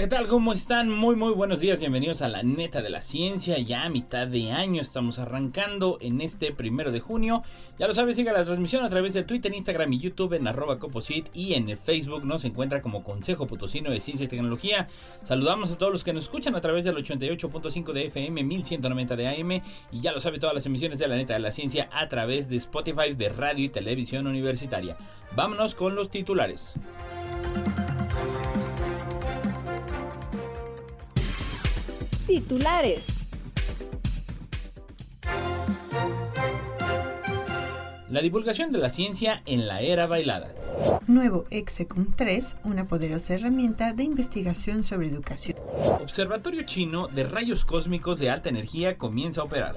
¿Qué tal? ¿Cómo están? Muy, muy buenos días. Bienvenidos a la neta de la ciencia. Ya a mitad de año estamos arrancando en este primero de junio. Ya lo sabes, siga la transmisión a través de Twitter, Instagram y YouTube en arroba coposit y en el Facebook nos encuentra como Consejo Potosino de Ciencia y Tecnología. Saludamos a todos los que nos escuchan a través del 88.5 de FM, 1190 de AM y ya lo sabe todas las emisiones de la neta de la ciencia a través de Spotify, de radio y televisión universitaria. Vámonos con los titulares. Titulares. La divulgación de la ciencia en la era bailada. Nuevo Execum 3, una poderosa herramienta de investigación sobre educación. Observatorio chino de rayos cósmicos de alta energía comienza a operar.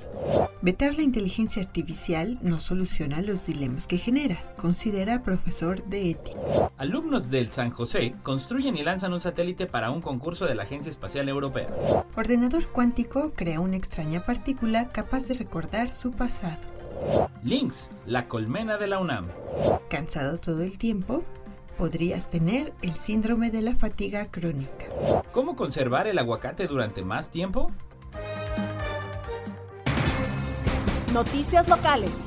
Vetar la inteligencia artificial no soluciona los dilemas que genera, considera profesor de ética. Alumnos del San José construyen y lanzan un satélite para un concurso de la Agencia Espacial Europea. Ordenador cuántico crea una extraña partícula capaz de recordar su pasado. Lynx, la colmena de la UNAM. Cansado todo el tiempo, podrías tener el síndrome de la fatiga crónica. ¿Cómo conservar el aguacate durante más tiempo? Noticias locales.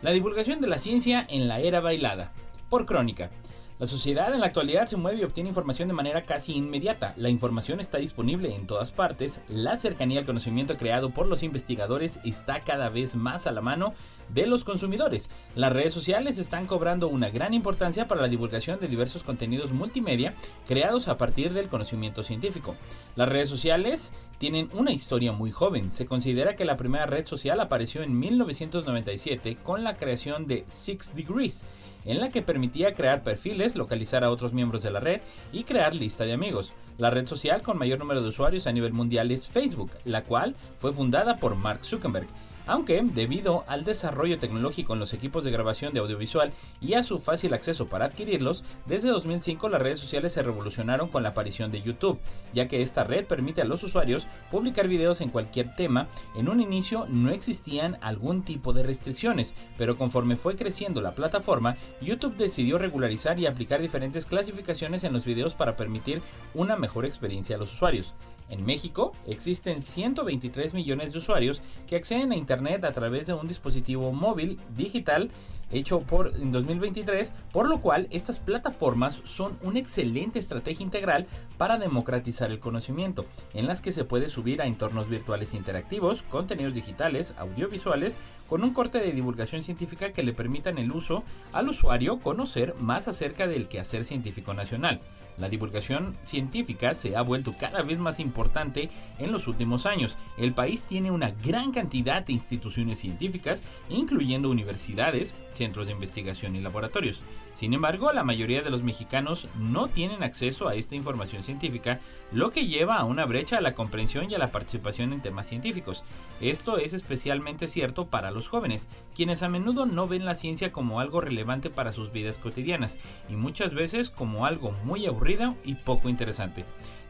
La divulgación de la ciencia en la era bailada. Por crónica. La sociedad en la actualidad se mueve y obtiene información de manera casi inmediata. La información está disponible en todas partes. La cercanía al conocimiento creado por los investigadores está cada vez más a la mano de los consumidores. Las redes sociales están cobrando una gran importancia para la divulgación de diversos contenidos multimedia creados a partir del conocimiento científico. Las redes sociales tienen una historia muy joven. Se considera que la primera red social apareció en 1997 con la creación de Six Degrees en la que permitía crear perfiles, localizar a otros miembros de la red y crear lista de amigos. La red social con mayor número de usuarios a nivel mundial es Facebook, la cual fue fundada por Mark Zuckerberg aunque debido al desarrollo tecnológico en los equipos de grabación de audiovisual y a su fácil acceso para adquirirlos, desde 2005 las redes sociales se revolucionaron con la aparición de YouTube, ya que esta red permite a los usuarios publicar videos en cualquier tema. En un inicio no existían algún tipo de restricciones, pero conforme fue creciendo la plataforma, YouTube decidió regularizar y aplicar diferentes clasificaciones en los videos para permitir una mejor experiencia a los usuarios. En México existen 123 millones de usuarios que acceden a Internet a través de un dispositivo móvil digital hecho por en 2023, por lo cual estas plataformas son una excelente estrategia integral para democratizar el conocimiento, en las que se puede subir a entornos virtuales interactivos, contenidos digitales, audiovisuales, con un corte de divulgación científica que le permitan el uso al usuario conocer más acerca del quehacer científico nacional. La divulgación científica se ha vuelto cada vez más importante en los últimos años. El país tiene una gran cantidad de instituciones científicas, incluyendo universidades, centros de investigación y laboratorios. Sin embargo, la mayoría de los mexicanos no tienen acceso a esta información científica, lo que lleva a una brecha a la comprensión y a la participación en temas científicos. Esto es especialmente cierto para los jóvenes, quienes a menudo no ven la ciencia como algo relevante para sus vidas cotidianas y muchas veces como algo muy aburrido y poco interesante.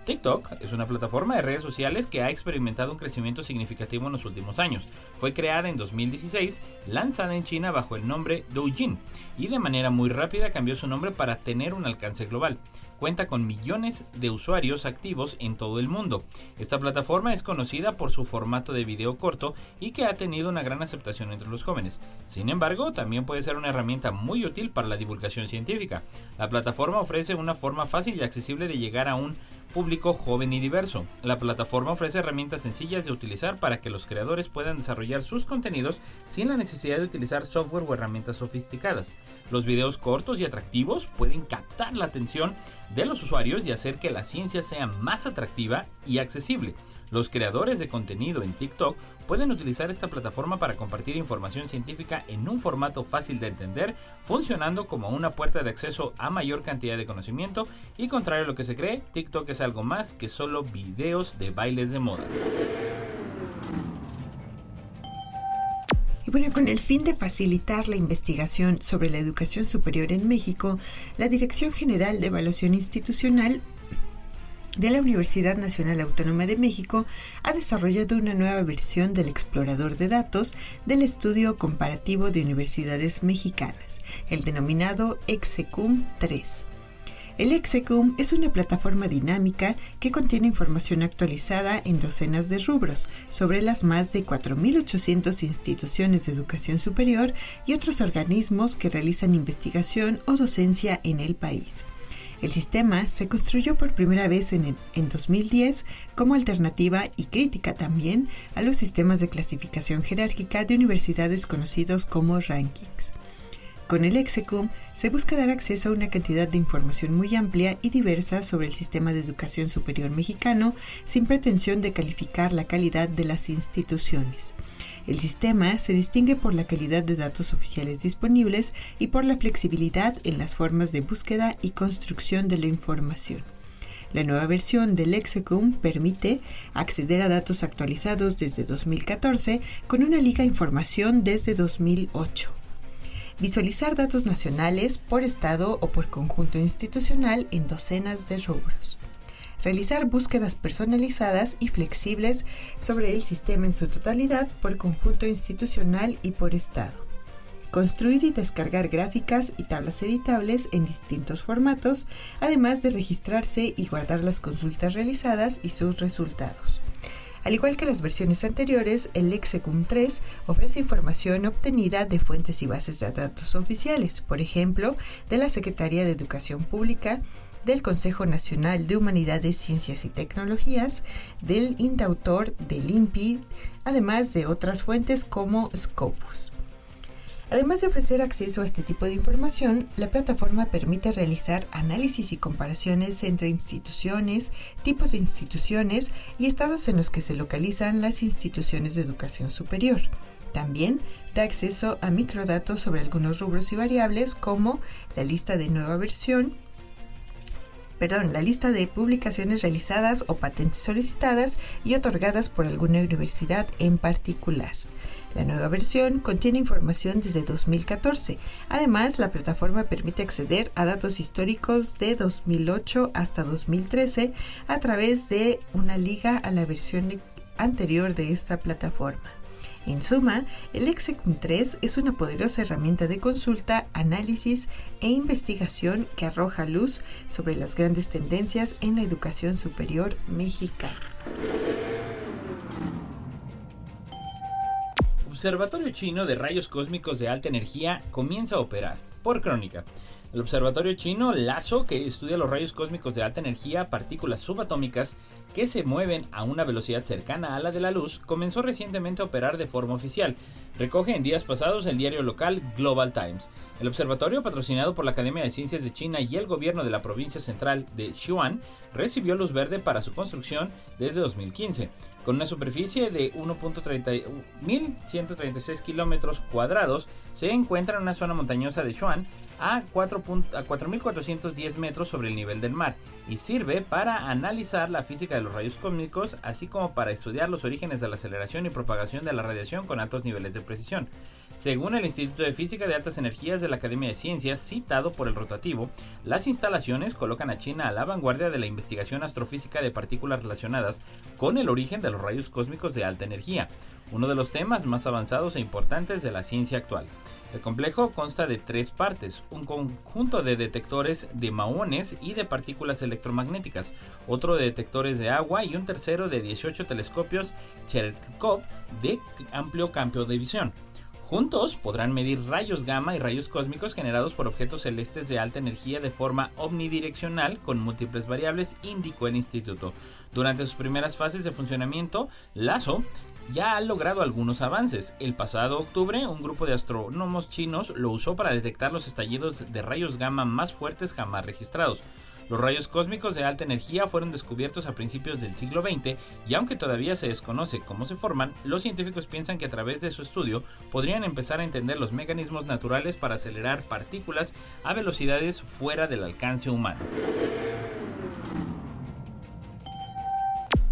TikTok es una plataforma de redes sociales que ha experimentado un crecimiento significativo en los últimos años. Fue creada en 2016, lanzada en China bajo el nombre Douyin y de manera muy rápida cambió su nombre para tener un alcance global cuenta con millones de usuarios activos en todo el mundo. Esta plataforma es conocida por su formato de video corto y que ha tenido una gran aceptación entre los jóvenes. Sin embargo, también puede ser una herramienta muy útil para la divulgación científica. La plataforma ofrece una forma fácil y accesible de llegar a un público joven y diverso. La plataforma ofrece herramientas sencillas de utilizar para que los creadores puedan desarrollar sus contenidos sin la necesidad de utilizar software o herramientas sofisticadas. Los videos cortos y atractivos pueden captar la atención de los usuarios y hacer que la ciencia sea más atractiva y accesible. Los creadores de contenido en TikTok pueden utilizar esta plataforma para compartir información científica en un formato fácil de entender, funcionando como una puerta de acceso a mayor cantidad de conocimiento y contrario a lo que se cree, TikTok es algo más que solo videos de bailes de moda. Y bueno, con el fin de facilitar la investigación sobre la educación superior en México, la Dirección General de Evaluación Institucional de la Universidad Nacional Autónoma de México ha desarrollado una nueva versión del explorador de datos del estudio comparativo de universidades mexicanas, el denominado Execum 3. El Execum es una plataforma dinámica que contiene información actualizada en docenas de rubros sobre las más de 4.800 instituciones de educación superior y otros organismos que realizan investigación o docencia en el país. El sistema se construyó por primera vez en, en, 2010 como alternativa y crítica también a los sistemas de clasificación jerárquica de universidades conocidos como rankings. Con el Execum se busca dar acceso a una cantidad de información muy amplia y diversa sobre el sistema de educación superior mexicano sin pretensión de calificar la calidad de las instituciones. El sistema se distingue por la calidad de datos oficiales disponibles y por la flexibilidad en las formas de búsqueda y construcción de la información. La nueva versión del Lexicum permite acceder a datos actualizados desde 2014 con una liga información desde 2008 visualizar datos nacionales por estado o por conjunto institucional en docenas de rubros, realizar búsquedas personalizadas y flexibles sobre el sistema en su totalidad por conjunto institucional y por estado, construir y descargar gráficas y tablas editables en distintos formatos, además de registrarse y guardar las consultas realizadas y sus resultados al igual que las versiones anteriores, el Lexicum 3 ofrece información obtenida de fuentes y bases de datos oficiales, por ejemplo, de la Secretaría de Educación Pública, del Consejo Nacional de Humanidades, Ciencias y Tecnologías, del Indautor, del INPI, además de otras fuentes como Scopus. Además de ofrecer acceso a este tipo de información, la plataforma permite realizar análisis y comparaciones entre instituciones, tipos de instituciones y estados en los que se localizan las instituciones de educación superior. También da acceso a microdatos sobre algunos rubros y variables como la lista de nueva versión, perdón, la lista de publicaciones realizadas o patentes solicitadas y otorgadas por alguna universidad en particular. La nueva versión contiene información desde 2014. Además, la plataforma permite acceder a datos históricos de 2008 hasta 2013 a través de una liga a la versión anterior de esta plataforma. En suma, el Execum 3 es una poderosa herramienta de consulta, análisis e investigación que arroja luz sobre las grandes tendencias en la educación superior mexicana. Observatorio Chino de Rayos Cósmicos de Alta Energía comienza a operar. Por crónica. El observatorio chino LASO, que estudia los rayos cósmicos de alta energía, partículas subatómicas que se mueven a una velocidad cercana a la de la luz, comenzó recientemente a operar de forma oficial. Recoge en días pasados el diario local Global Times. El observatorio, patrocinado por la Academia de Ciencias de China y el gobierno de la provincia central de Sichuan, recibió luz verde para su construcción desde 2015. Con una superficie de 1.136 kilómetros cuadrados, se encuentra en una zona montañosa de Sichuan a 4.410 metros sobre el nivel del mar y sirve para analizar la física de los rayos cósmicos, así como para estudiar los orígenes de la aceleración y propagación de la radiación con altos niveles de precisión. Según el Instituto de Física de Altas Energías de la Academia de Ciencias, citado por el rotativo, las instalaciones colocan a China a la vanguardia de la investigación astrofísica de partículas relacionadas con el origen de los rayos cósmicos de alta energía, uno de los temas más avanzados e importantes de la ciencia actual. El complejo consta de tres partes, un conjunto de detectores de maones y de partículas electromagnéticas, otro de detectores de agua y un tercero de 18 telescopios Cherenkov de amplio campo de visión. Juntos podrán medir rayos gamma y rayos cósmicos generados por objetos celestes de alta energía de forma omnidireccional con múltiples variables, indicó el instituto. Durante sus primeras fases de funcionamiento, LASO ya ha logrado algunos avances. El pasado octubre, un grupo de astrónomos chinos lo usó para detectar los estallidos de rayos gamma más fuertes jamás registrados. Los rayos cósmicos de alta energía fueron descubiertos a principios del siglo XX y aunque todavía se desconoce cómo se forman, los científicos piensan que a través de su estudio podrían empezar a entender los mecanismos naturales para acelerar partículas a velocidades fuera del alcance humano.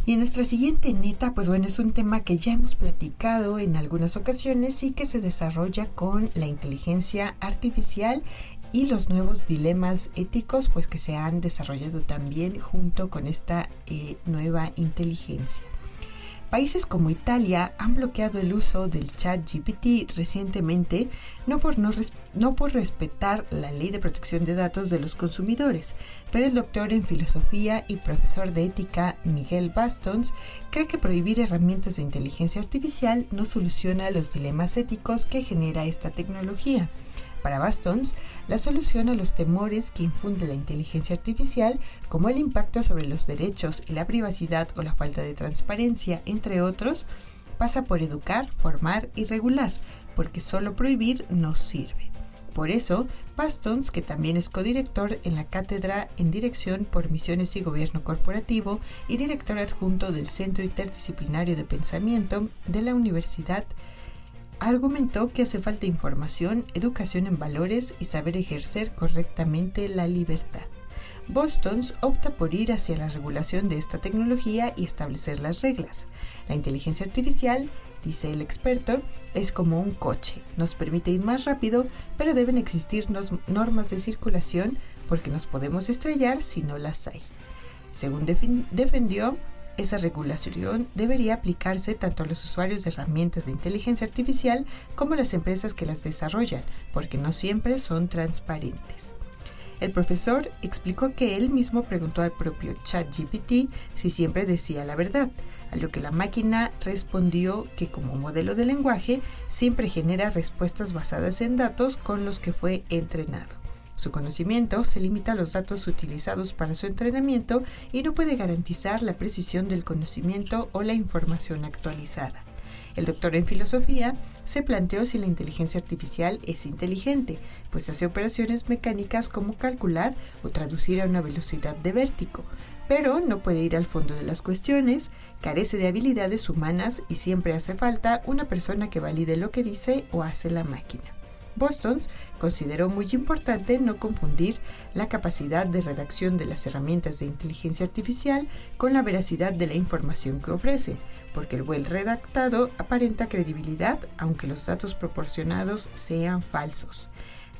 Y nuestra siguiente neta, pues bueno, es un tema que ya hemos platicado en algunas ocasiones y que se desarrolla con la inteligencia artificial y los nuevos dilemas éticos pues que se han desarrollado también junto con esta eh, nueva inteligencia. Países como Italia han bloqueado el uso del chat GPT recientemente, no por, no, no por respetar la ley de protección de datos de los consumidores, pero el doctor en filosofía y profesor de ética Miguel Bastons cree que prohibir herramientas de inteligencia artificial no soluciona los dilemas éticos que genera esta tecnología. Para Bastons, la solución a los temores que infunde la inteligencia artificial, como el impacto sobre los derechos y la privacidad o la falta de transparencia, entre otros, pasa por educar, formar y regular, porque solo prohibir no sirve. Por eso, Bastons, que también es codirector en la Cátedra en Dirección por Misiones y Gobierno Corporativo y director adjunto del Centro Interdisciplinario de Pensamiento de la Universidad argumentó que hace falta información, educación en valores y saber ejercer correctamente la libertad. Bostons opta por ir hacia la regulación de esta tecnología y establecer las reglas. La inteligencia artificial, dice el experto, es como un coche. Nos permite ir más rápido, pero deben existir normas de circulación porque nos podemos estrellar si no las hay. Según defendió, esa regulación debería aplicarse tanto a los usuarios de herramientas de inteligencia artificial como a las empresas que las desarrollan, porque no siempre son transparentes. El profesor explicó que él mismo preguntó al propio ChatGPT si siempre decía la verdad, a lo que la máquina respondió que como modelo de lenguaje siempre genera respuestas basadas en datos con los que fue entrenado. Su conocimiento se limita a los datos utilizados para su entrenamiento y no puede garantizar la precisión del conocimiento o la información actualizada. El doctor en filosofía se planteó si la inteligencia artificial es inteligente, pues hace operaciones mecánicas como calcular o traducir a una velocidad de vértigo, pero no puede ir al fondo de las cuestiones, carece de habilidades humanas y siempre hace falta una persona que valide lo que dice o hace la máquina. Boston consideró muy importante no confundir la capacidad de redacción de las herramientas de inteligencia artificial con la veracidad de la información que ofrecen, porque el buen redactado aparenta credibilidad aunque los datos proporcionados sean falsos.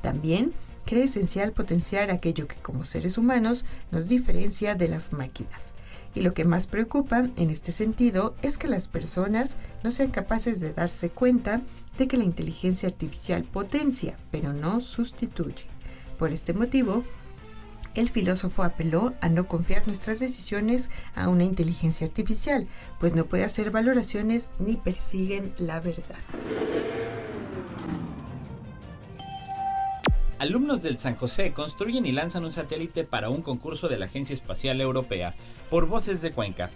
También cree esencial potenciar aquello que como seres humanos nos diferencia de las máquinas. Y lo que más preocupa en este sentido es que las personas no sean capaces de darse cuenta de que la inteligencia artificial potencia, pero no sustituye. Por este motivo, el filósofo apeló a no confiar nuestras decisiones a una inteligencia artificial, pues no puede hacer valoraciones ni persiguen la verdad. Alumnos del San José construyen y lanzan un satélite para un concurso de la Agencia Espacial Europea por Voces de Cuenca.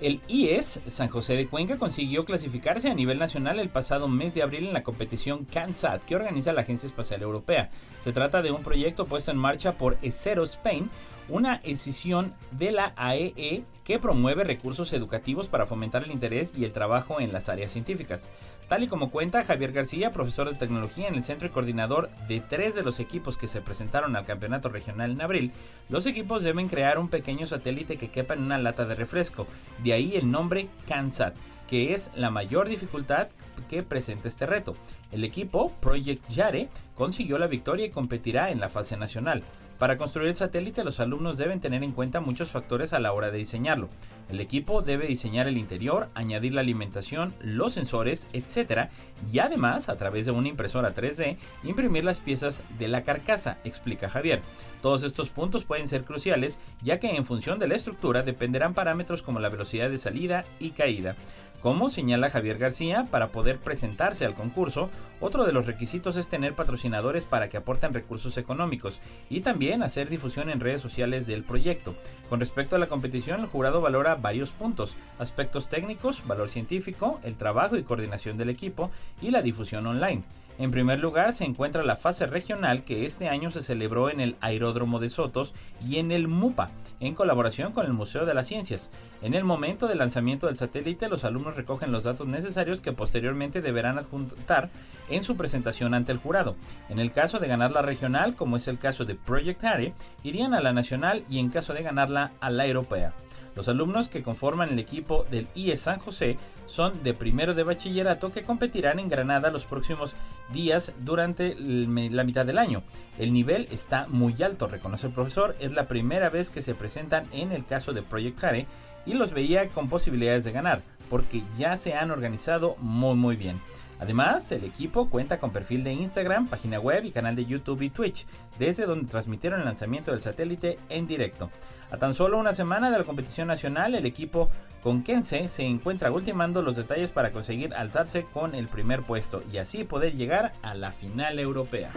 El IES San José de Cuenca consiguió clasificarse a nivel nacional el pasado mes de abril en la competición CANSAT que organiza la Agencia Espacial Europea. Se trata de un proyecto puesto en marcha por ESERO Spain, una escisión de la AEE e que promueve recursos educativos para fomentar el interés y el trabajo en las áreas científicas. Tal y como cuenta Javier García, profesor de tecnología en el centro y coordinador de tres de los equipos que se presentaron al campeonato regional en abril, los equipos deben crear un pequeño satélite que quepa en una lata de refresco, de ahí el nombre CANSAT que es la mayor dificultad que presenta este reto. El equipo Project Yare consiguió la victoria y competirá en la fase nacional. Para construir el satélite los alumnos deben tener en cuenta muchos factores a la hora de diseñarlo. El equipo debe diseñar el interior, añadir la alimentación, los sensores, etc. Y además, a través de una impresora 3D, imprimir las piezas de la carcasa, explica Javier. Todos estos puntos pueden ser cruciales ya que en función de la estructura dependerán parámetros como la velocidad de salida y caída. Como señala Javier García, para poder presentarse al concurso, otro de los requisitos es tener patrocinadores para que aporten recursos económicos y también hacer difusión en redes sociales del proyecto. Con respecto a la competición, el jurado valora varios puntos, aspectos técnicos, valor científico, el trabajo y coordinación del equipo y la difusión online. En primer lugar se encuentra la fase regional que este año se celebró en el Aeródromo de Sotos y en el MUPA, en colaboración con el Museo de las Ciencias. En el momento del lanzamiento del satélite, los alumnos recogen los datos necesarios que posteriormente deberán adjuntar en su presentación ante el jurado. En el caso de ganar la regional, como es el caso de Project Hare, irían a la nacional y en caso de ganarla a la europea. Los alumnos que conforman el equipo del IE San José son de primero de bachillerato que competirán en Granada los próximos días durante la mitad del año. El nivel está muy alto, reconoce el profesor, es la primera vez que se presentan en el caso de Project Care y los veía con posibilidades de ganar, porque ya se han organizado muy muy bien. Además, el equipo cuenta con perfil de Instagram, página web y canal de YouTube y Twitch, desde donde transmitieron el lanzamiento del satélite en directo. A tan solo una semana de la competición nacional, el equipo conquense se encuentra ultimando los detalles para conseguir alzarse con el primer puesto y así poder llegar a la final europea.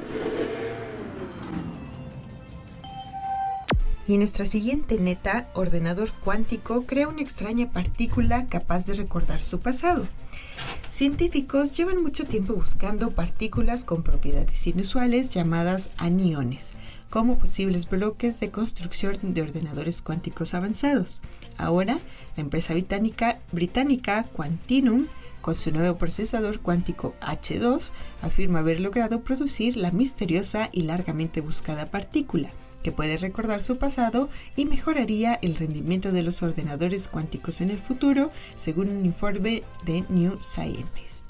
Y en nuestra siguiente neta, ordenador cuántico crea una extraña partícula capaz de recordar su pasado. Científicos llevan mucho tiempo buscando partículas con propiedades inusuales llamadas aniones, como posibles bloques de construcción de ordenadores cuánticos avanzados. Ahora, la empresa británica, británica Quantinum con su nuevo procesador cuántico H2, afirma haber logrado producir la misteriosa y largamente buscada partícula que puede recordar su pasado y mejoraría el rendimiento de los ordenadores cuánticos en el futuro, según un informe de New Scientist.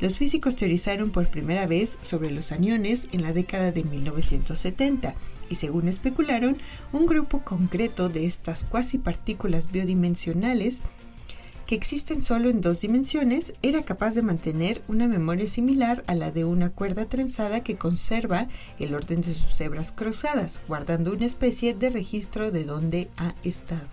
Los físicos teorizaron por primera vez sobre los aniones en la década de 1970 y según especularon, un grupo concreto de estas cuasi partículas biodimensionales que existen solo en dos dimensiones, era capaz de mantener una memoria similar a la de una cuerda trenzada que conserva el orden de sus hebras cruzadas, guardando una especie de registro de dónde ha estado.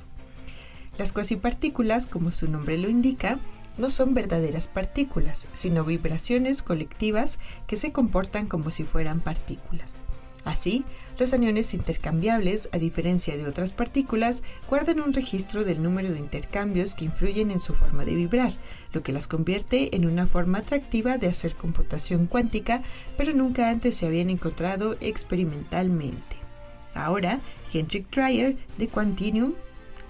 Las cuasipartículas, como su nombre lo indica, no son verdaderas partículas, sino vibraciones colectivas que se comportan como si fueran partículas. Así, los aniones intercambiables, a diferencia de otras partículas, guardan un registro del número de intercambios que influyen en su forma de vibrar, lo que las convierte en una forma atractiva de hacer computación cuántica, pero nunca antes se habían encontrado experimentalmente. Ahora, Hendrik Dreyer de Quantinum,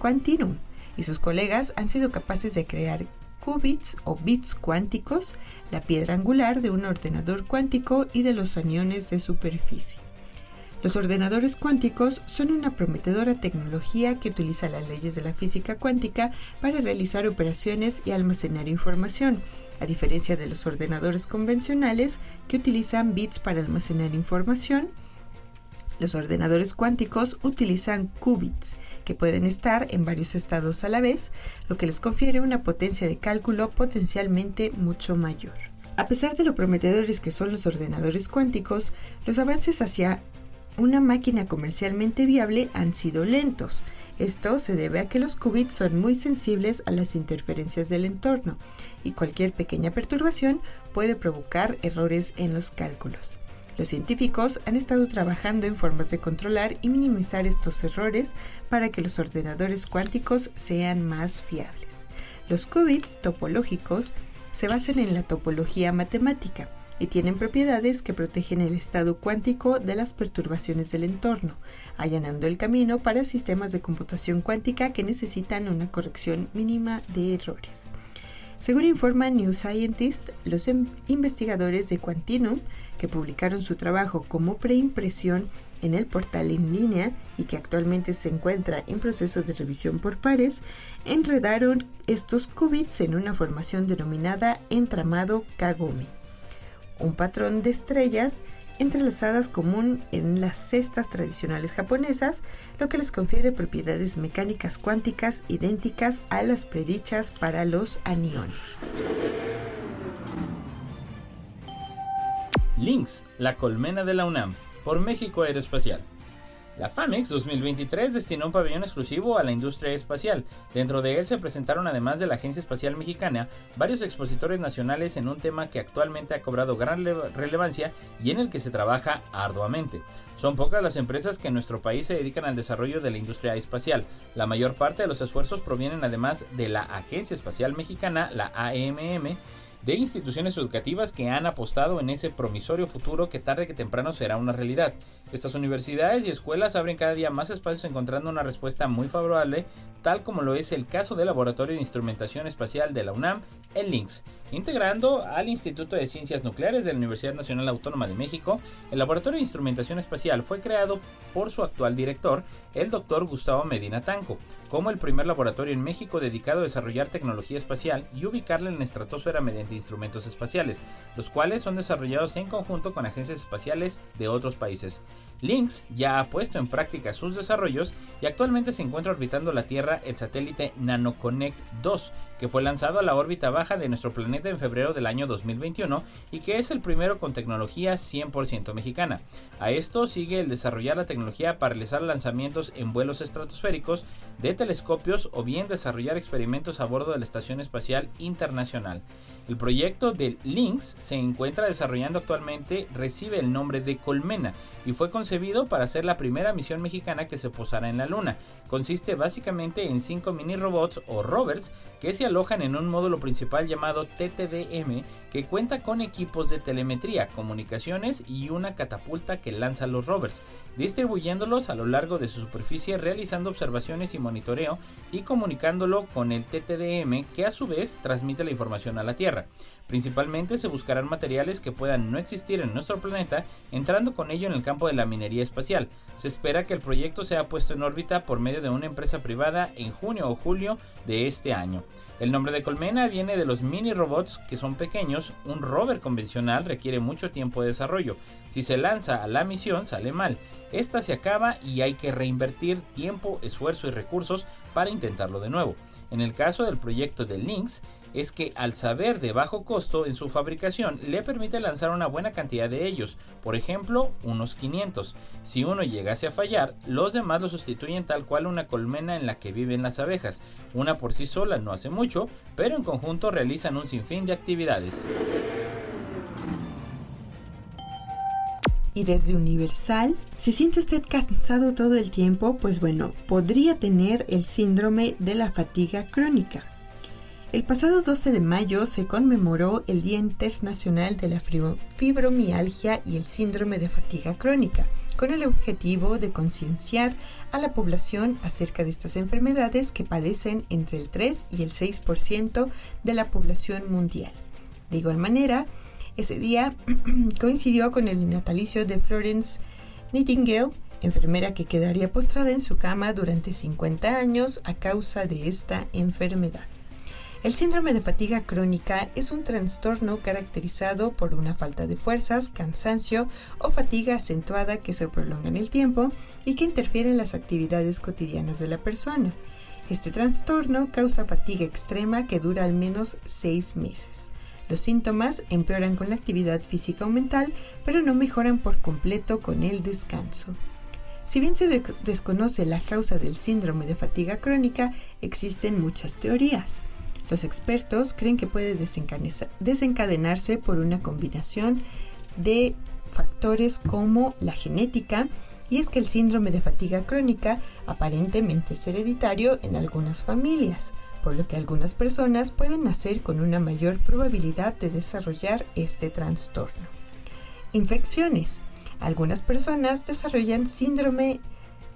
Quantinum y sus colegas han sido capaces de crear qubits o bits cuánticos, la piedra angular de un ordenador cuántico y de los aniones de superficie. Los ordenadores cuánticos son una prometedora tecnología que utiliza las leyes de la física cuántica para realizar operaciones y almacenar información, a diferencia de los ordenadores convencionales que utilizan bits para almacenar información. Los ordenadores cuánticos utilizan qubits, que pueden estar en varios estados a la vez, lo que les confiere una potencia de cálculo potencialmente mucho mayor. A pesar de lo prometedores que son los ordenadores cuánticos, los avances hacia una máquina comercialmente viable han sido lentos. Esto se debe a que los qubits son muy sensibles a las interferencias del entorno y cualquier pequeña perturbación puede provocar errores en los cálculos. Los científicos han estado trabajando en formas de controlar y minimizar estos errores para que los ordenadores cuánticos sean más fiables. Los qubits topológicos se basan en la topología matemática, y tienen propiedades que protegen el estado cuántico de las perturbaciones del entorno, allanando el camino para sistemas de computación cuántica que necesitan una corrección mínima de errores. Según informa New Scientist, los em, investigadores de Quantinum, que publicaron su trabajo como preimpresión en el portal en línea y que actualmente se encuentra en proceso de revisión por pares, enredaron estos qubits en una formación denominada entramado Kagome un patrón de estrellas entrelazadas común en las cestas tradicionales japonesas, lo que les confiere propiedades mecánicas cuánticas idénticas a las predichas para los aniones. Links, la colmena de la UNAM, por México Aeroespacial. La FAMEX 2023 destinó un pabellón exclusivo a la industria espacial. Dentro de él se presentaron, además de la Agencia Espacial Mexicana, varios expositores nacionales en un tema que actualmente ha cobrado gran relevancia y en el que se trabaja arduamente. Son pocas las empresas que en nuestro país se dedican al desarrollo de la industria espacial. La mayor parte de los esfuerzos provienen además de la Agencia Espacial Mexicana, la AMM, de instituciones educativas que han apostado en ese promisorio futuro que tarde que temprano será una realidad. Estas universidades y escuelas abren cada día más espacios encontrando una respuesta muy favorable, tal como lo es el caso del Laboratorio de Instrumentación Espacial de la UNAM, el LINX, integrando al Instituto de Ciencias Nucleares de la Universidad Nacional Autónoma de México. El Laboratorio de Instrumentación Espacial fue creado por su actual director, el doctor Gustavo Medina Tanco, como el primer laboratorio en México dedicado a desarrollar tecnología espacial y ubicarla en la estratosfera mediante instrumentos espaciales, los cuales son desarrollados en conjunto con agencias espaciales de otros países. Lynx ya ha puesto en práctica sus desarrollos y actualmente se encuentra orbitando la Tierra el satélite NanoConnect 2, que fue lanzado a la órbita baja de nuestro planeta en febrero del año 2021 y que es el primero con tecnología 100% mexicana. A esto sigue el desarrollar la tecnología para realizar lanzamientos en vuelos estratosféricos de telescopios o bien desarrollar experimentos a bordo de la Estación Espacial Internacional. El proyecto de Lynx se encuentra desarrollando actualmente, recibe el nombre de Colmena y fue concebido para ser la primera misión mexicana que se posará en la Luna. Consiste básicamente en cinco mini robots o rovers que se alojan en un módulo principal llamado TTDM que cuenta con equipos de telemetría, comunicaciones y una catapulta que lanza los rovers, distribuyéndolos a lo largo de su superficie realizando observaciones y monitoreo y comunicándolo con el TTDM que a su vez transmite la información a la Tierra. Principalmente se buscarán materiales que puedan no existir en nuestro planeta, entrando con ello en el campo de la minería espacial. Se espera que el proyecto sea puesto en órbita por medio de una empresa privada en junio o julio de este año. El nombre de Colmena viene de los mini robots que son pequeños, un rover convencional requiere mucho tiempo de desarrollo. Si se lanza a la misión sale mal, esta se acaba y hay que reinvertir tiempo, esfuerzo y recursos para intentarlo de nuevo. En el caso del proyecto de Lynx, es que al saber de bajo costo en su fabricación le permite lanzar una buena cantidad de ellos, por ejemplo unos 500. Si uno llegase a fallar, los demás lo sustituyen tal cual una colmena en la que viven las abejas. Una por sí sola no hace mucho, pero en conjunto realizan un sinfín de actividades. Y desde Universal, si siente usted cansado todo el tiempo, pues bueno, podría tener el síndrome de la fatiga crónica. El pasado 12 de mayo se conmemoró el Día Internacional de la Fibromialgia y el Síndrome de Fatiga Crónica, con el objetivo de concienciar a la población acerca de estas enfermedades que padecen entre el 3 y el 6% de la población mundial. De igual manera, ese día coincidió con el natalicio de Florence Nightingale, enfermera que quedaría postrada en su cama durante 50 años a causa de esta enfermedad. El síndrome de fatiga crónica es un trastorno caracterizado por una falta de fuerzas, cansancio o fatiga acentuada que se prolonga en el tiempo y que interfiere en las actividades cotidianas de la persona. Este trastorno causa fatiga extrema que dura al menos seis meses. Los síntomas empeoran con la actividad física o mental, pero no mejoran por completo con el descanso. Si bien se desconoce la causa del síndrome de fatiga crónica, existen muchas teorías. Los expertos creen que puede desencadenarse por una combinación de factores como la genética, y es que el síndrome de fatiga crónica aparentemente es hereditario en algunas familias, por lo que algunas personas pueden nacer con una mayor probabilidad de desarrollar este trastorno. Infecciones. Algunas personas desarrollan síndrome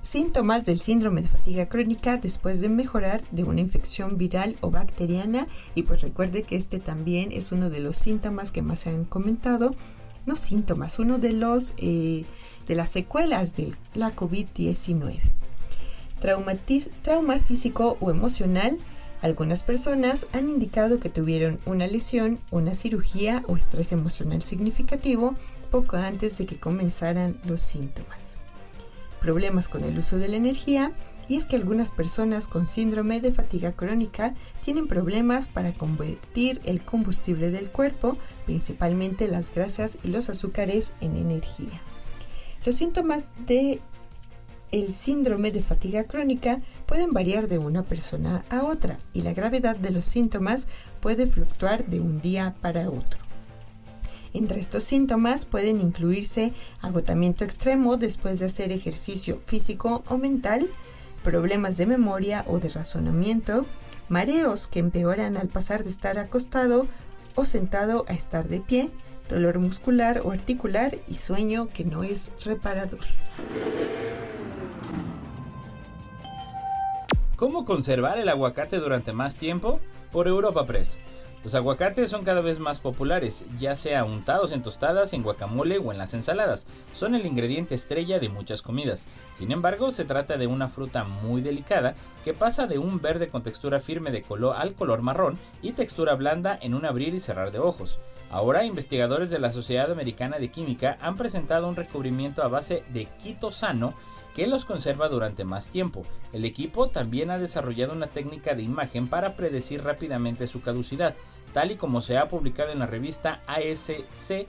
síntomas del síndrome de fatiga crónica después de mejorar de una infección viral o bacteriana y pues recuerde que este también es uno de los síntomas que más se han comentado, no síntomas, uno de los eh, de las secuelas de la COVID-19. Trauma físico o emocional. Algunas personas han indicado que tuvieron una lesión, una cirugía o estrés emocional significativo poco antes de que comenzaran los síntomas problemas con el uso de la energía y es que algunas personas con síndrome de fatiga crónica tienen problemas para convertir el combustible del cuerpo, principalmente las grasas y los azúcares, en energía. Los síntomas de el síndrome de fatiga crónica pueden variar de una persona a otra y la gravedad de los síntomas puede fluctuar de un día para otro. Entre estos síntomas pueden incluirse agotamiento extremo después de hacer ejercicio físico o mental, problemas de memoria o de razonamiento, mareos que empeoran al pasar de estar acostado o sentado a estar de pie, dolor muscular o articular y sueño que no es reparador. ¿Cómo conservar el aguacate durante más tiempo? Por Europa Press. Los aguacates son cada vez más populares, ya sea untados en tostadas, en guacamole o en las ensaladas. Son el ingrediente estrella de muchas comidas. Sin embargo, se trata de una fruta muy delicada que pasa de un verde con textura firme de color al color marrón y textura blanda en un abrir y cerrar de ojos. Ahora, investigadores de la Sociedad Americana de Química han presentado un recubrimiento a base de quitosano que los conserva durante más tiempo. El equipo también ha desarrollado una técnica de imagen para predecir rápidamente su caducidad, tal y como se ha publicado en la revista ASC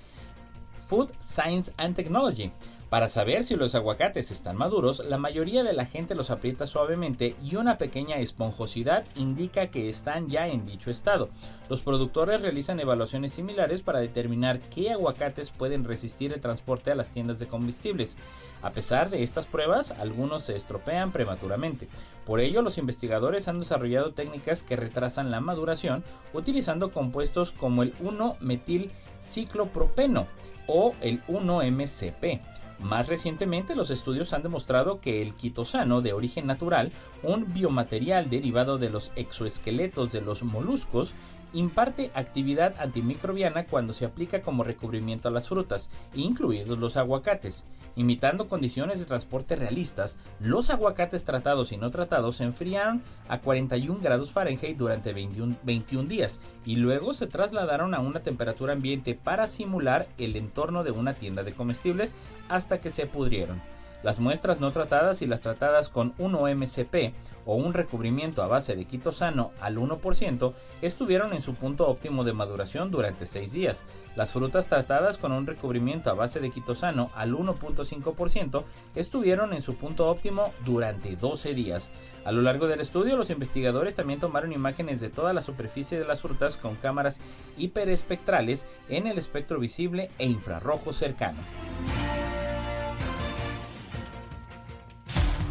Food Science and Technology. Para saber si los aguacates están maduros, la mayoría de la gente los aprieta suavemente y una pequeña esponjosidad indica que están ya en dicho estado. Los productores realizan evaluaciones similares para determinar qué aguacates pueden resistir el transporte a las tiendas de combustibles. A pesar de estas pruebas, algunos se estropean prematuramente. Por ello, los investigadores han desarrollado técnicas que retrasan la maduración utilizando compuestos como el 1-metilciclopropeno o el 1-MCP más recientemente, los estudios han demostrado que el quitosano de origen natural, un biomaterial derivado de los exoesqueletos de los moluscos, imparte actividad antimicrobiana cuando se aplica como recubrimiento a las frutas, incluidos los aguacates. Imitando condiciones de transporte realistas, los aguacates tratados y no tratados se enfriaron a 41 grados Fahrenheit durante 21, 21 días y luego se trasladaron a una temperatura ambiente para simular el entorno de una tienda de comestibles hasta que se pudrieron. Las muestras no tratadas y las tratadas con 1-MCP o un recubrimiento a base de quitosano al 1% estuvieron en su punto óptimo de maduración durante 6 días. Las frutas tratadas con un recubrimiento a base de quitosano al 1.5% estuvieron en su punto óptimo durante 12 días. A lo largo del estudio, los investigadores también tomaron imágenes de toda la superficie de las frutas con cámaras hiperespectrales en el espectro visible e infrarrojo cercano.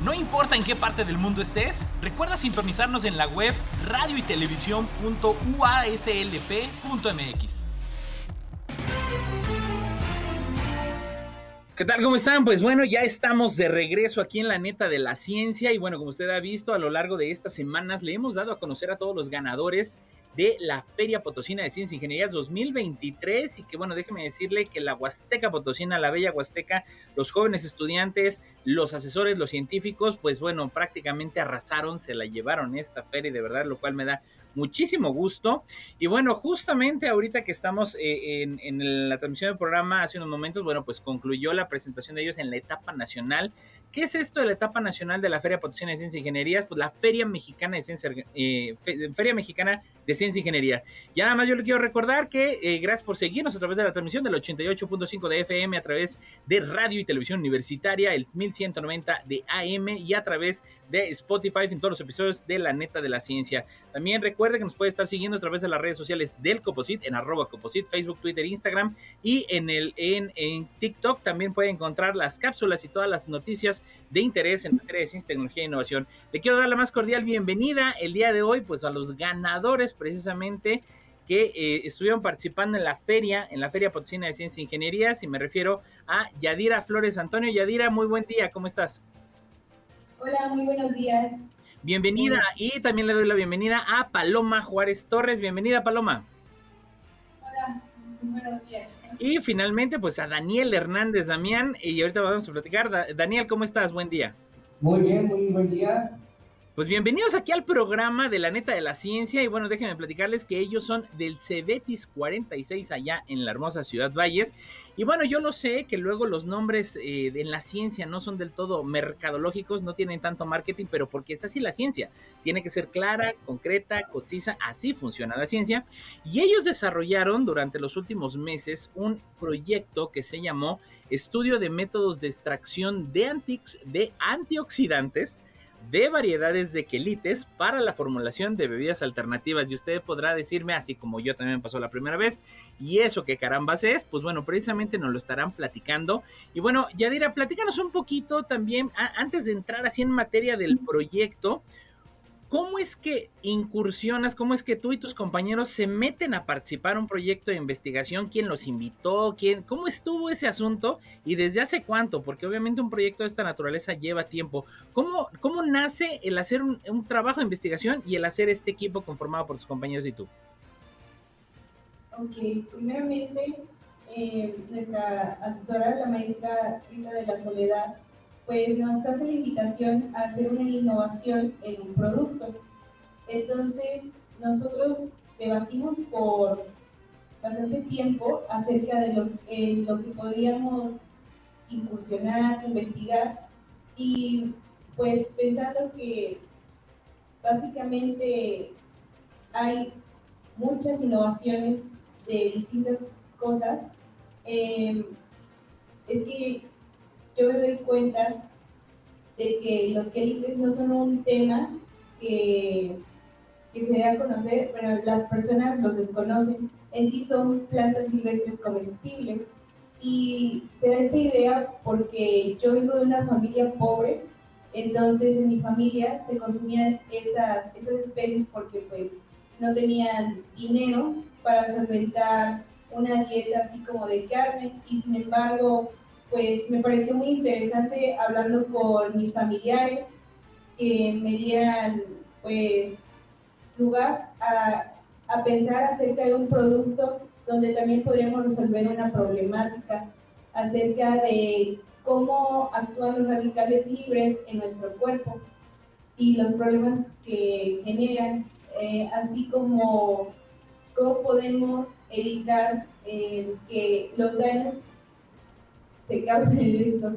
No importa en qué parte del mundo estés, recuerda sintonizarnos en la web radio y ¿Qué tal? ¿Cómo están? Pues bueno, ya estamos de regreso aquí en la neta de la ciencia y bueno, como usted ha visto a lo largo de estas semanas le hemos dado a conocer a todos los ganadores de la Feria Potosina de Ciencias e Ingenierías 2023 y que bueno, déjeme decirle que la Huasteca Potosina, la bella Huasteca, los jóvenes estudiantes, los asesores, los científicos, pues bueno, prácticamente arrasaron, se la llevaron esta feria de verdad, lo cual me da muchísimo gusto. Y bueno, justamente ahorita que estamos eh, en, la transmisión del programa hace unos momentos, bueno, pues concluyó la presentación de ellos en la etapa nacional ¿Qué es esto de la etapa nacional de la Feria Potosina de Ciencia e Ingeniería? Pues la Feria Mexicana de Ciencia, eh, Feria Mexicana de Ciencia e Ingeniería. Y nada más yo le quiero recordar que eh, gracias por seguirnos a través de la transmisión del 88.5 de FM, a través de radio y televisión universitaria, el 1190 de AM y a través de Spotify en todos los episodios de La Neta de la Ciencia. También recuerde que nos puede estar siguiendo a través de las redes sociales del Coposit, en arroba Coposit, Facebook, Twitter, Instagram y en, el, en, en TikTok también puede encontrar las cápsulas y todas las noticias de interés en materia de ciencia, tecnología e innovación. Le quiero dar la más cordial bienvenida el día de hoy, pues a los ganadores precisamente que eh, estuvieron participando en la feria, en la Feria Potosina de Ciencias e Ingenierías, y me refiero a Yadira Flores Antonio. Yadira, muy buen día, ¿cómo estás? Hola, muy buenos días. Bienvenida, y también le doy la bienvenida a Paloma Juárez Torres. Bienvenida, Paloma. Hola, buenos días. Y finalmente, pues a Daniel Hernández Damián, y ahorita vamos a platicar. Daniel, ¿cómo estás? Buen día. Muy bien, muy buen día. Pues bienvenidos aquí al programa de la neta de la ciencia y bueno, déjenme platicarles que ellos son del Cebetis 46 allá en la hermosa ciudad Valles. Y bueno, yo lo sé que luego los nombres eh, en la ciencia no son del todo mercadológicos, no tienen tanto marketing, pero porque es así la ciencia. Tiene que ser clara, concreta, concisa, así funciona la ciencia. Y ellos desarrollaron durante los últimos meses un proyecto que se llamó Estudio de Métodos de Extracción de, de Antioxidantes de variedades de quelites para la formulación de bebidas alternativas. Y usted podrá decirme, así como yo también pasó la primera vez, ¿y eso qué carambas es? Pues bueno, precisamente nos lo estarán platicando. Y bueno, Yadira, platícanos un poquito también, antes de entrar así en materia del proyecto, ¿Cómo es que incursionas, cómo es que tú y tus compañeros se meten a participar en un proyecto de investigación? ¿Quién los invitó? ¿Quién, ¿Cómo estuvo ese asunto? ¿Y desde hace cuánto? Porque obviamente un proyecto de esta naturaleza lleva tiempo. ¿Cómo, cómo nace el hacer un, trabajo de investigación y el hacer este equipo conformado por tus compañeros y tú? Ok, primeramente, eh, nuestra asesora, la maestra Rita de la Soledad, pues nos hace la invitación a hacer una innovación en un producto. Entonces, nosotros debatimos por bastante tiempo acerca de lo, que podíamos incursionar, investigar, y pues pensando que básicamente hay muchas innovaciones de distintas cosas, eh, es que yo me doy cuenta de que los quelites no son un tema que, que se dé a conocer, pero las personas los desconocen. En sí son plantas silvestres comestibles. Y se da esta idea porque yo vengo de una familia pobre, entonces en mi familia se consumían estas, estas especies porque pues no tenían dinero para solventar una dieta así como de carne y sin embargo pues me pareció muy interesante hablando con mis familiares que me dieran pues lugar a, a pensar acerca de un producto donde también podríamos resolver una problemática acerca de cómo actúan los radicales libres en nuestro cuerpo y los problemas que generan, eh, así como cómo podemos evitar eh, que los daños se causen el esto.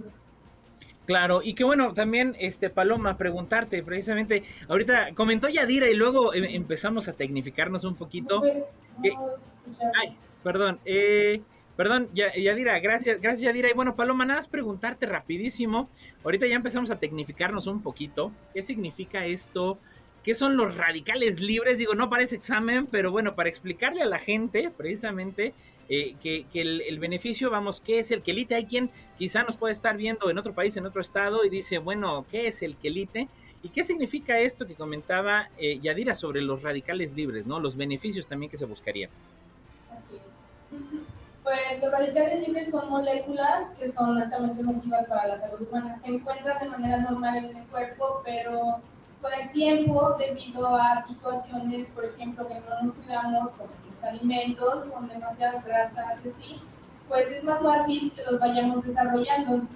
Claro, y qué bueno, también, este Paloma, preguntarte precisamente, ahorita comentó Yadira y luego em, empezamos a tecnificarnos un poquito. ay, perdón, eh, perdón, Yadira, gracias, gracias Yadira. Y bueno, Paloma, nada más preguntarte rapidísimo, ahorita ya empezamos a tecnificarnos un poquito, ¿qué significa esto? ¿Qué son los radicales libres? Digo, no parece examen, pero bueno, para explicarle a la gente, precisamente, eh, que, el, beneficio, vamos, ¿qué es el quelite? Hay quien quizá nos puede estar viendo en otro país, en otro estado, y dice, bueno, ¿qué es el quelite? ¿Y qué significa esto que comentaba eh, Yadira sobre los radicales libres, ¿no? Los beneficios también que se buscarían. Pues los radicales libres son moléculas que son altamente nocivas para la salud humana. Se encuentran de manera normal en el cuerpo, pero con el tiempo, debido a situaciones, por ejemplo, que no nos cuidamos con los alimentos, con demasiadas grasas, así, pues es más fácil que los vayamos desarrollando.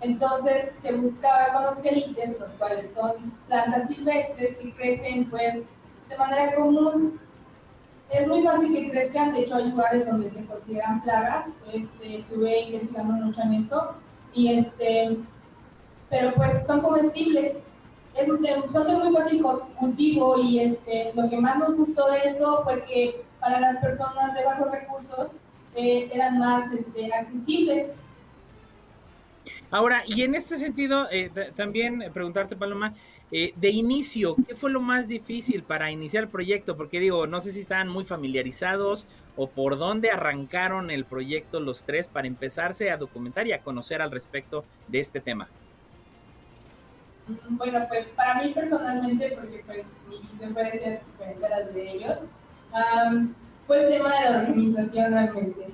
Entonces se buscaba con los quelites, los cuales son plantas silvestres que crecen pues de manera común. Es muy fácil que crezcan, de hecho hay lugares donde se consideran plagas, este, estuve investigando mucho en eso, y este, pero pues son comestibles es son de muy fácil cultivo y este, lo que más nos gustó de esto fue que para las personas de bajos recursos eh, eran más este, accesibles. Ahora, y en este sentido, eh, también preguntarte, Paloma, eh, de inicio, ¿qué fue lo más difícil para iniciar el proyecto? Porque digo, no sé si estaban muy familiarizados o por dónde arrancaron el proyecto los tres para empezarse a documentar y a conocer al respecto de este tema. Bueno, pues para mí personalmente, porque pues mi visión puede ser diferente a las de ellos, fue el tema de la organización realmente.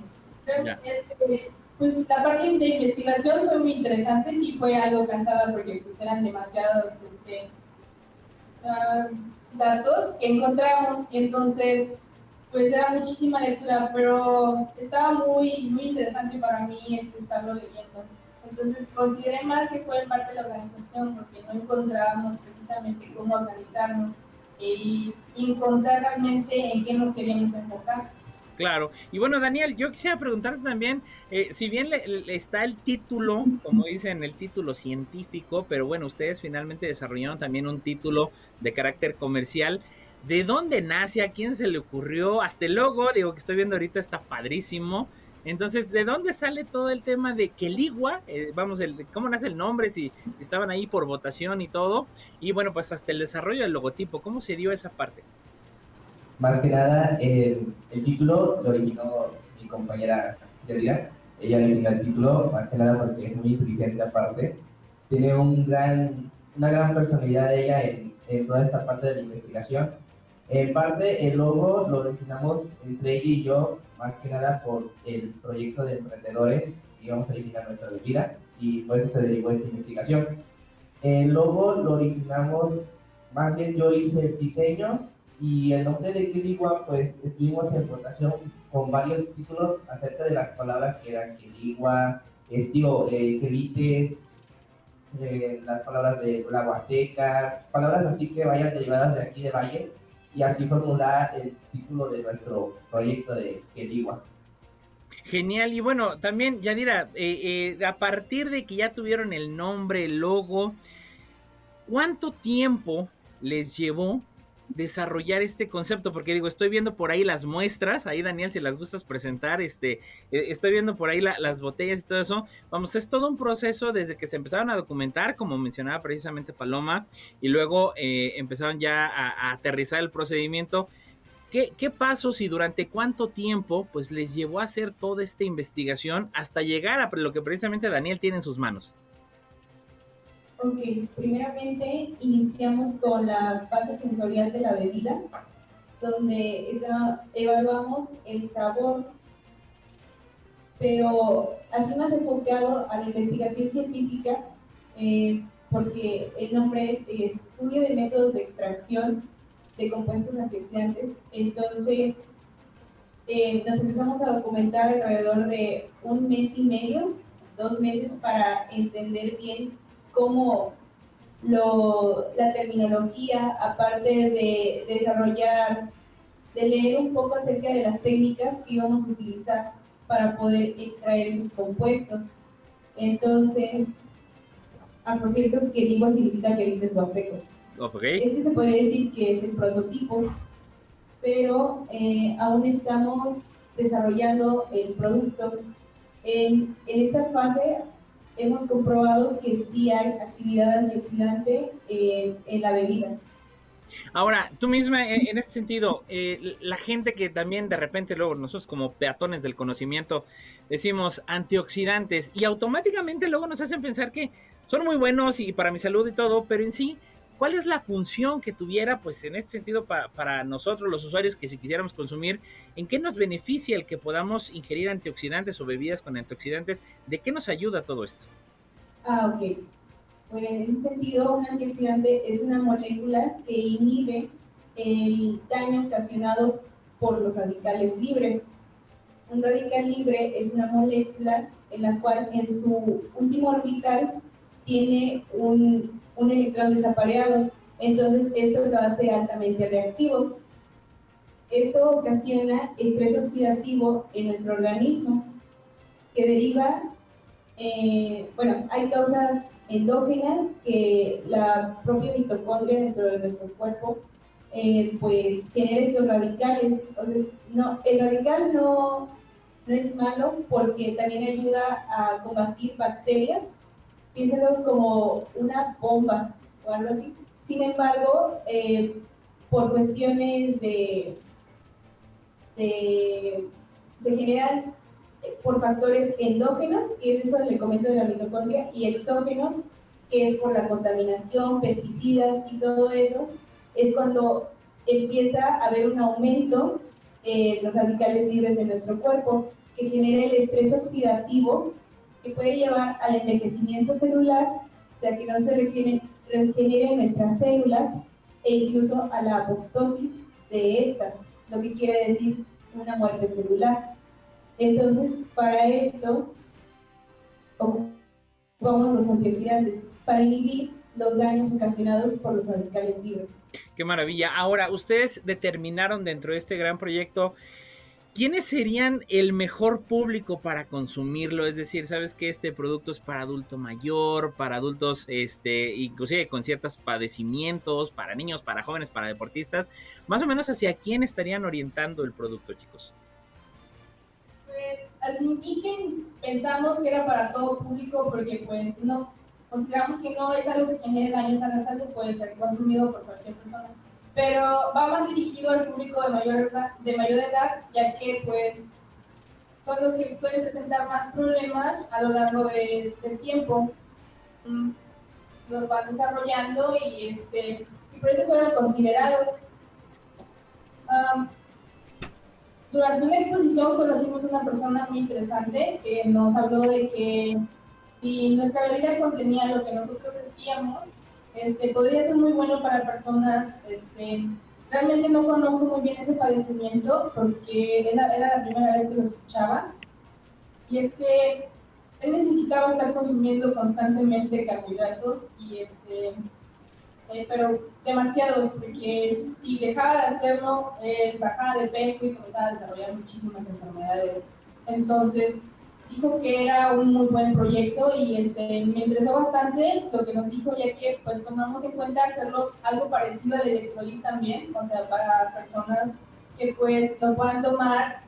Este, pues la parte de investigación fue muy interesante, sí fue algo cansada porque pues eran demasiados este, datos que encontramos y entonces pues era muchísima lectura, pero estaba muy, muy interesante para mí este, estarlo leyendo. Entonces consideré más que fue parte de la organización porque no encontrábamos precisamente cómo organizarnos y encontrar realmente en qué nos queríamos enfocar. Claro. Y bueno, Daniel, yo quisiera preguntarte también, eh, si bien le, está el título, como dicen, el título científico, pero bueno, ustedes finalmente desarrollaron también un título de carácter comercial. ¿De dónde nace? ¿A quién se le ocurrió? Hasta el logo, digo que estoy viendo ahorita, está padrísimo. Entonces, ¿de dónde sale todo el tema de Queligua? Eh, vamos, el, ¿cómo nace el nombre? Si estaban ahí por votación y todo. Y bueno, pues hasta el desarrollo del logotipo, ¿cómo se dio esa parte? Más que nada, el, título lo originó mi compañera Yadira. Ella originó el título, más que nada porque es muy inteligente aparte. Tiene un gran una gran personalidad ella en, toda esta parte de la investigación. En parte, el logo lo originamos entre ella y yo, más que nada por el proyecto de emprendedores íbamos a originar nuestra bebida y por eso se derivó esta investigación. El logo lo originamos, más bien yo hice el diseño y el nombre de Quiligua, pues estuvimos en votación con varios títulos acerca de las palabras que eran Quiligua, eh, digo, eh, eh, las palabras de la Huasteca, palabras así que vayan derivadas de aquí de Valles, y así formular el título de nuestro proyecto de Quiligua. Genial, y bueno, también Yadira, eh, a partir de que ya tuvieron el nombre, el logo, ¿cuánto tiempo les llevó desarrollar este concepto, porque digo, estoy viendo por ahí las muestras, ahí Daniel, si las gustas presentar, este, eh, estoy viendo por ahí las botellas y todo eso, vamos, es todo un proceso desde que se empezaron a documentar, como mencionaba precisamente Paloma, y luego eh, empezaron ya a, aterrizar el procedimiento. ¿Qué, ¿Qué, pasos y durante cuánto tiempo pues les llevó a hacer toda esta investigación hasta llegar a lo que precisamente Daniel tiene en sus manos? Ok, primeramente iniciamos con la fase sensorial de la bebida, donde evaluamos el sabor, pero así más enfocado a la investigación científica, eh, porque el nombre es Estudio de Métodos de Extracción de Compuestos Antioxidantes. Entonces, eh, nos empezamos a documentar alrededor de un mes y medio, dos meses, para entender bien cómo la terminología, aparte de, desarrollar, de leer un poco acerca de las técnicas que íbamos a utilizar para poder extraer esos compuestos. Entonces, ah, por cierto, que digo significa querientes huastecos. Este se podría decir que es el prototipo, pero eh, aún estamos desarrollando el producto. En, en esta fase hemos comprobado que sí hay actividad antioxidante en la bebida. Ahora, tú misma, en, este sentido, eh, la gente que también de repente luego nosotros como peatones del conocimiento decimos antioxidantes y automáticamente luego nos hacen pensar que son muy buenos y para mi salud y todo, pero en sí, ¿cuál es la función que tuviera, pues en este sentido, para nosotros los usuarios que si quisiéramos consumir, en qué nos beneficia el que podamos ingerir antioxidantes o bebidas con antioxidantes? ¿De qué nos ayuda todo esto? Ah, ok. Bueno, en ese sentido, un antioxidante es una molécula que inhibe el daño ocasionado por los radicales libres. Un radical libre es una molécula en la cual en su último orbital tiene un, un electrón desapareado. Entonces, esto lo hace altamente reactivo. Esto ocasiona estrés oxidativo en nuestro organismo, que deriva eh, bueno, hay causas endógenas que la propia mitocondria dentro de nuestro cuerpo eh, pues genera estos radicales. No, el radical no, no es malo porque también ayuda a combatir bacterias. Piénsalo como una bomba o algo así. Sin embargo, eh, por cuestiones de, de se generan por factores endógenos, que es eso le comento de la mitocondria, y exógenos, que es por la contaminación, pesticidas y todo eso, es cuando empieza a haber un aumento en los radicales libres de nuestro cuerpo, que genera el estrés oxidativo, que puede llevar al envejecimiento celular, sea que no se regeneren, nuestras células, e incluso a la apoptosis de estas, lo que quiere decir una muerte celular. Entonces, para esto, ocupamos los antioxidantes para inhibir los daños ocasionados por los radicales libres. Qué maravilla. Ahora, ustedes determinaron dentro de este gran proyecto ¿quiénes serían el mejor público para consumirlo? Es decir, sabes que este producto es para adulto mayor, para adultos, este, inclusive con ciertos padecimientos, para niños, para jóvenes, para deportistas. Más o menos hacia quién estarían orientando el producto, chicos. Pues al inicio pensamos que era para todo público porque pues no consideramos que no es algo que genere daños a la salud, puede ser consumido por cualquier persona. Pero va más dirigido al público de mayor de mayor edad ya que pues son los que pueden presentar más problemas a lo largo de, del tiempo. Mm, los van desarrollando y, este, y por eso fueron considerados. durante una exposición conocimos a una persona muy interesante que nos habló de que si nuestra bebida contenía lo que nosotros decíamos, este, podría ser muy bueno para personas, este, realmente no conozco muy bien ese padecimiento porque era, era la primera vez que lo escuchaba, y es que él necesitaba estar consumiendo constantemente carbohidratos y este eh, pero demasiado porque si dejaba de hacerlo bajaba de peso y comenzaba a desarrollar muchísimas enfermedades. Entonces dijo que era un muy buen proyecto y este me interesó bastante lo que nos dijo ya que pues tomamos en cuenta hacerlo algo parecido al electrolit también o sea para personas que pues lo puedan tomar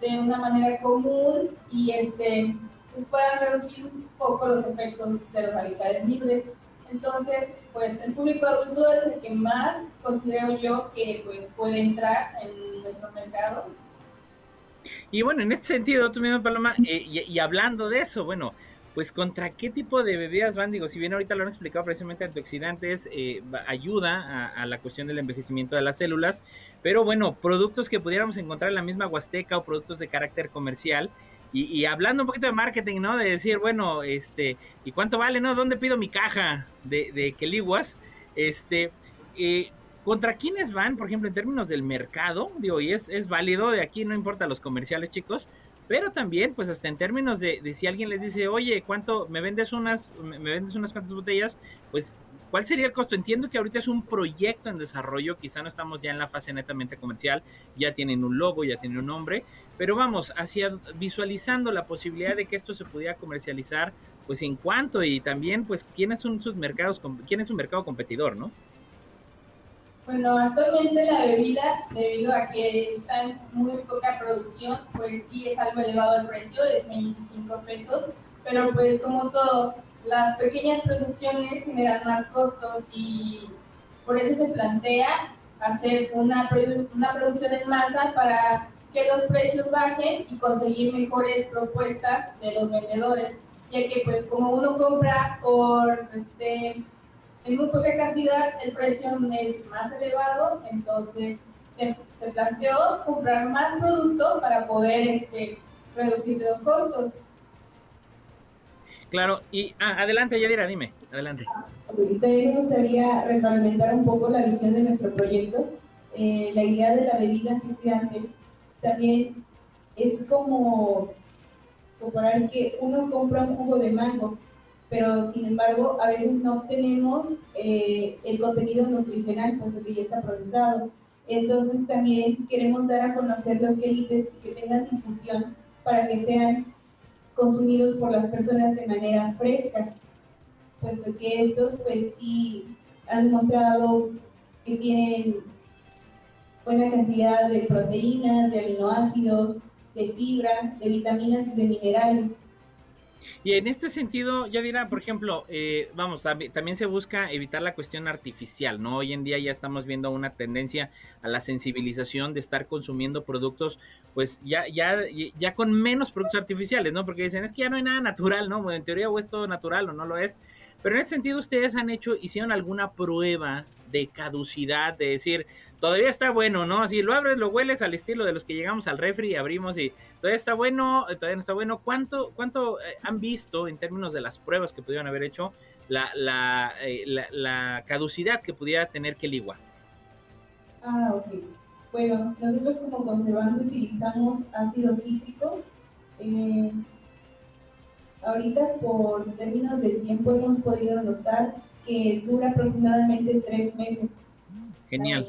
de una manera común y este pues puedan reducir un poco los efectos de los radicales libres. Entonces, pues el público adulto es el que más considero yo que pues puede entrar en nuestro mercado. Y bueno, en este sentido, tú mismo, Paloma, eh, y, hablando de eso, bueno, pues contra qué tipo de bebidas van, digo, si bien ahorita lo han explicado precisamente antioxidantes, eh, ayuda a, la cuestión del envejecimiento de las células, pero bueno, productos que pudiéramos encontrar en la misma Huasteca o productos de carácter comercial, y, hablando un poquito de marketing, ¿no? De decir, bueno, este, ¿y cuánto vale, no? ¿Dónde pido mi caja de, de Keliguas? Este, eh, ¿contra quiénes van, por ejemplo, en términos del mercado? Digo, y es, es válido, de aquí no importa los comerciales, chicos, pero también, pues hasta en términos de, de, si alguien les dice, oye, ¿cuánto me vendes unas, me vendes unas cuantas botellas? Pues ¿Cuál sería el costo? Entiendo que ahorita es un proyecto en desarrollo, quizá no estamos ya en la fase netamente comercial, ya tienen un logo, ya tienen un nombre, pero vamos, hacia visualizando la posibilidad de que esto se pudiera comercializar, pues en cuánto y también, pues, quiénes son sus mercados, quién es su mercado competidor, ¿no? Bueno, actualmente la bebida, debido a que está en muy poca producción, pues sí es algo elevado el precio, es 25 pesos, pero pues como todo, las pequeñas producciones generan más costos y por eso se plantea hacer una, una producción en masa para que los precios bajen y conseguir mejores propuestas de los vendedores, ya que pues como uno compra por este en muy poca cantidad el precio es más elevado, entonces se, se planteó comprar más producto para poder este, reducir los costos. Claro, y ah, adelante, Yadira, dime, adelante. También me gustaría retroalimentar un poco la visión de nuestro proyecto. Eh, la idea de la bebida antioxidante también es como comparar que uno compra un jugo de mango, pero sin embargo a veces no obtenemos eh, el contenido nutricional, puesto que ya está procesado. Entonces también queremos dar a conocer los gelites y que tengan difusión para que sean consumidos por las personas de manera fresca, puesto que estos pues sí han demostrado que tienen buena cantidad de proteínas, de aminoácidos, de fibra, de vitaminas y de minerales. Y en este sentido, ya dirá, por ejemplo, eh, vamos, también se busca evitar la cuestión artificial, ¿no? Hoy en día ya estamos viendo una tendencia a la sensibilización de estar consumiendo productos, pues ya, ya, ya con menos productos artificiales, ¿no? Porque dicen, es que ya no hay nada natural, ¿no? Bueno, en teoría o es todo natural o no lo es. Pero en ese sentido, ustedes han hecho, hicieron alguna prueba de caducidad, de decir, todavía está bueno, ¿no? Así lo abres, lo hueles al estilo de los que llegamos al refri y abrimos y todavía está bueno, todavía no está bueno. ¿Cuánto, cuánto eh, han visto en términos de las pruebas que pudieron haber hecho la, la, eh, la, caducidad que pudiera tener Keligua? Ah, ok. Bueno, nosotros como conservante utilizamos ácido cítrico. Eh, ahorita por términos de tiempo hemos podido notar que dura aproximadamente tres meses. Genial.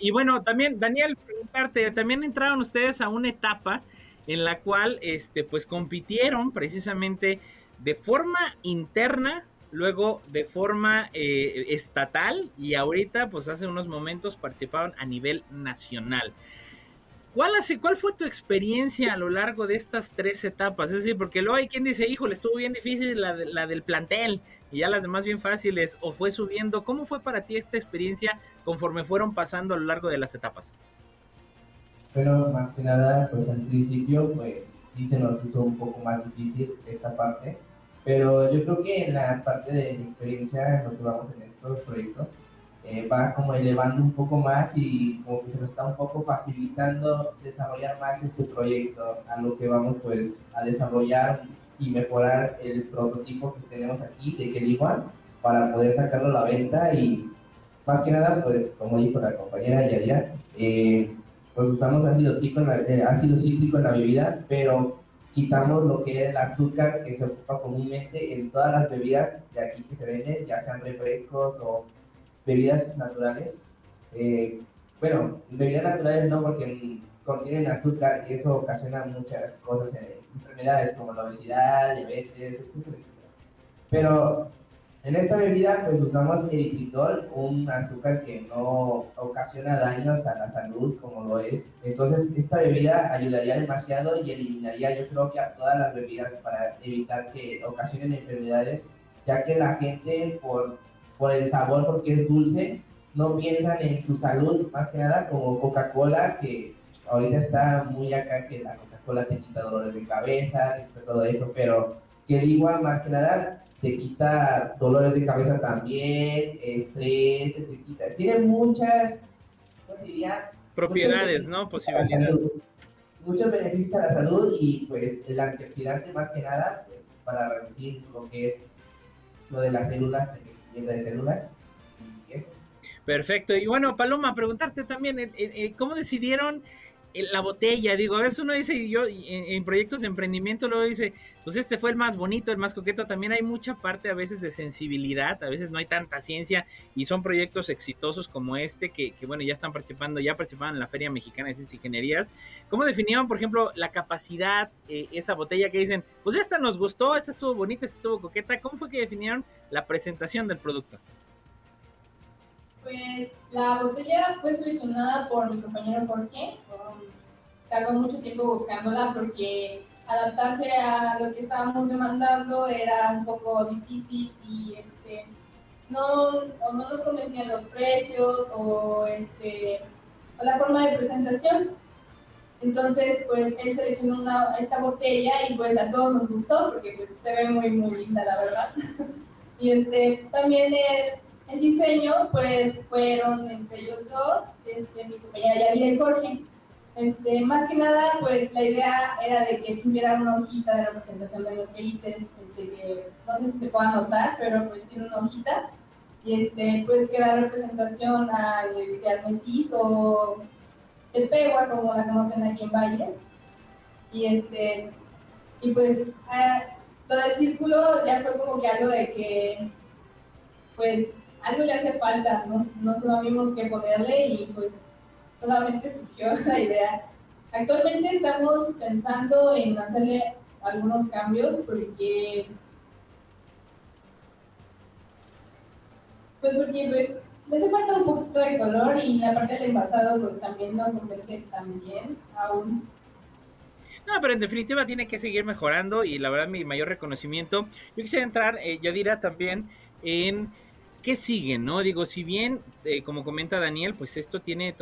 Y bueno, también, Daniel, preguntarte, también entraron ustedes a una etapa en la cual, este, pues compitieron precisamente de forma interna, luego de forma eh, estatal y ahorita, pues hace unos momentos participaron a nivel nacional. ¿Cuál, hace, ¿Cuál fue tu experiencia a lo largo de estas tres etapas? Es decir, porque luego hay quien dice, híjole, estuvo bien difícil la, la del plantel y ya las demás bien fáciles, o fue subiendo. ¿Cómo fue para ti esta experiencia conforme fueron pasando a lo largo de las etapas? Bueno, más que nada, pues al principio, pues sí se nos hizo un poco más difícil esta parte, Pero yo creo que en la parte de mi experiencia, en lo que vamos en estos proyectos, eh, va como elevando un poco más y como que se nos está un poco facilitando desarrollar más este proyecto, a lo que vamos pues a desarrollar y mejorar el prototipo que tenemos aquí de igual para poder sacarlo a la venta y más que nada pues como dijo la compañera Yadira, eh, pues usamos ácido, en la, eh, ácido cítrico en la bebida, pero quitamos lo que es el azúcar que se ocupa comúnmente en todas las bebidas de aquí que se venden, ya sean refrescos o bebidas naturales. Eh, bueno, bebidas naturales no porque contienen azúcar y eso ocasiona muchas cosas, eh, enfermedades como la obesidad, diabetes, etcétera, Pero en esta bebida pues usamos eritritol, un azúcar que no ocasiona daños a la salud como lo es. Entonces esta bebida ayudaría demasiado y eliminaría yo creo que a todas las bebidas para evitar que ocasionen enfermedades, ya que la gente por, por el sabor, porque es dulce, no piensan en su salud más que nada como Coca-Cola, que ahorita está muy acá que la Coca-Cola te quita dolores de cabeza, te quita todo eso, pero que igual más que nada te quita dolores de cabeza también, estrés, te quita. Tiene muchas, ¿cómo diría? Propiedades, ¿no? Posibilidades. Muchos beneficios a la salud y pues el antioxidante más que nada, pues para reducir lo que es lo de las células, el de células y eso. Perfecto. Y bueno, Paloma, preguntarte también, eh, eh, ¿cómo decidieron la botella, digo, a veces uno dice, y yo en, proyectos de emprendimiento luego dice, pues este fue el más bonito, el más coqueto, también hay mucha parte a veces de sensibilidad, a veces no hay tanta ciencia y son proyectos exitosos como este que, bueno, ya están participando, ya participaban en la Feria Mexicana de Ciencias y Ingenierías. ¿Cómo definían, por ejemplo, la capacidad, eh, esa botella que dicen, pues esta nos gustó, esta estuvo bonita, esta estuvo coqueta? ¿Cómo fue que definieron la presentación del producto? Pues la botella fue seleccionada por mi compañero Jorge. Tardó mucho tiempo buscándola porque adaptarse a lo que estábamos demandando era un poco difícil y este no, o no nos convencían los precios o este o la forma de presentación. Entonces, pues él seleccionó una, esta botella y pues a todos nos gustó porque pues se ve muy muy linda la verdad. y este también él el diseño, pues, fueron entre ellos dos, este, mi compañera Yadira y Jorge. Este, más que nada, pues, la idea era de que tuviera una hojita de representación de los élites, este, que no sé si se pueda notar, pero pues tiene una hojita, y este, pues que da representación al, este, al el pegua, como la conocen aquí en Valles, y este, y pues, ah, lo del círculo ya fue como que algo de que, pues, algo le hace falta, no, no sabíamos qué ponerle y pues solamente surgió la idea. Actualmente estamos pensando en hacerle algunos cambios porque pues porque pues le hace falta un poquito de color y la parte del envasado pues también no convence tan bien aún. No, pero en definitiva tiene que seguir mejorando y la verdad mi mayor reconocimiento. Yo quisiera entrar, eh, Yadira, también en ¿qué sigue? ¿No? Digo, si bien, eh, como comenta Daniel, pues esto tiene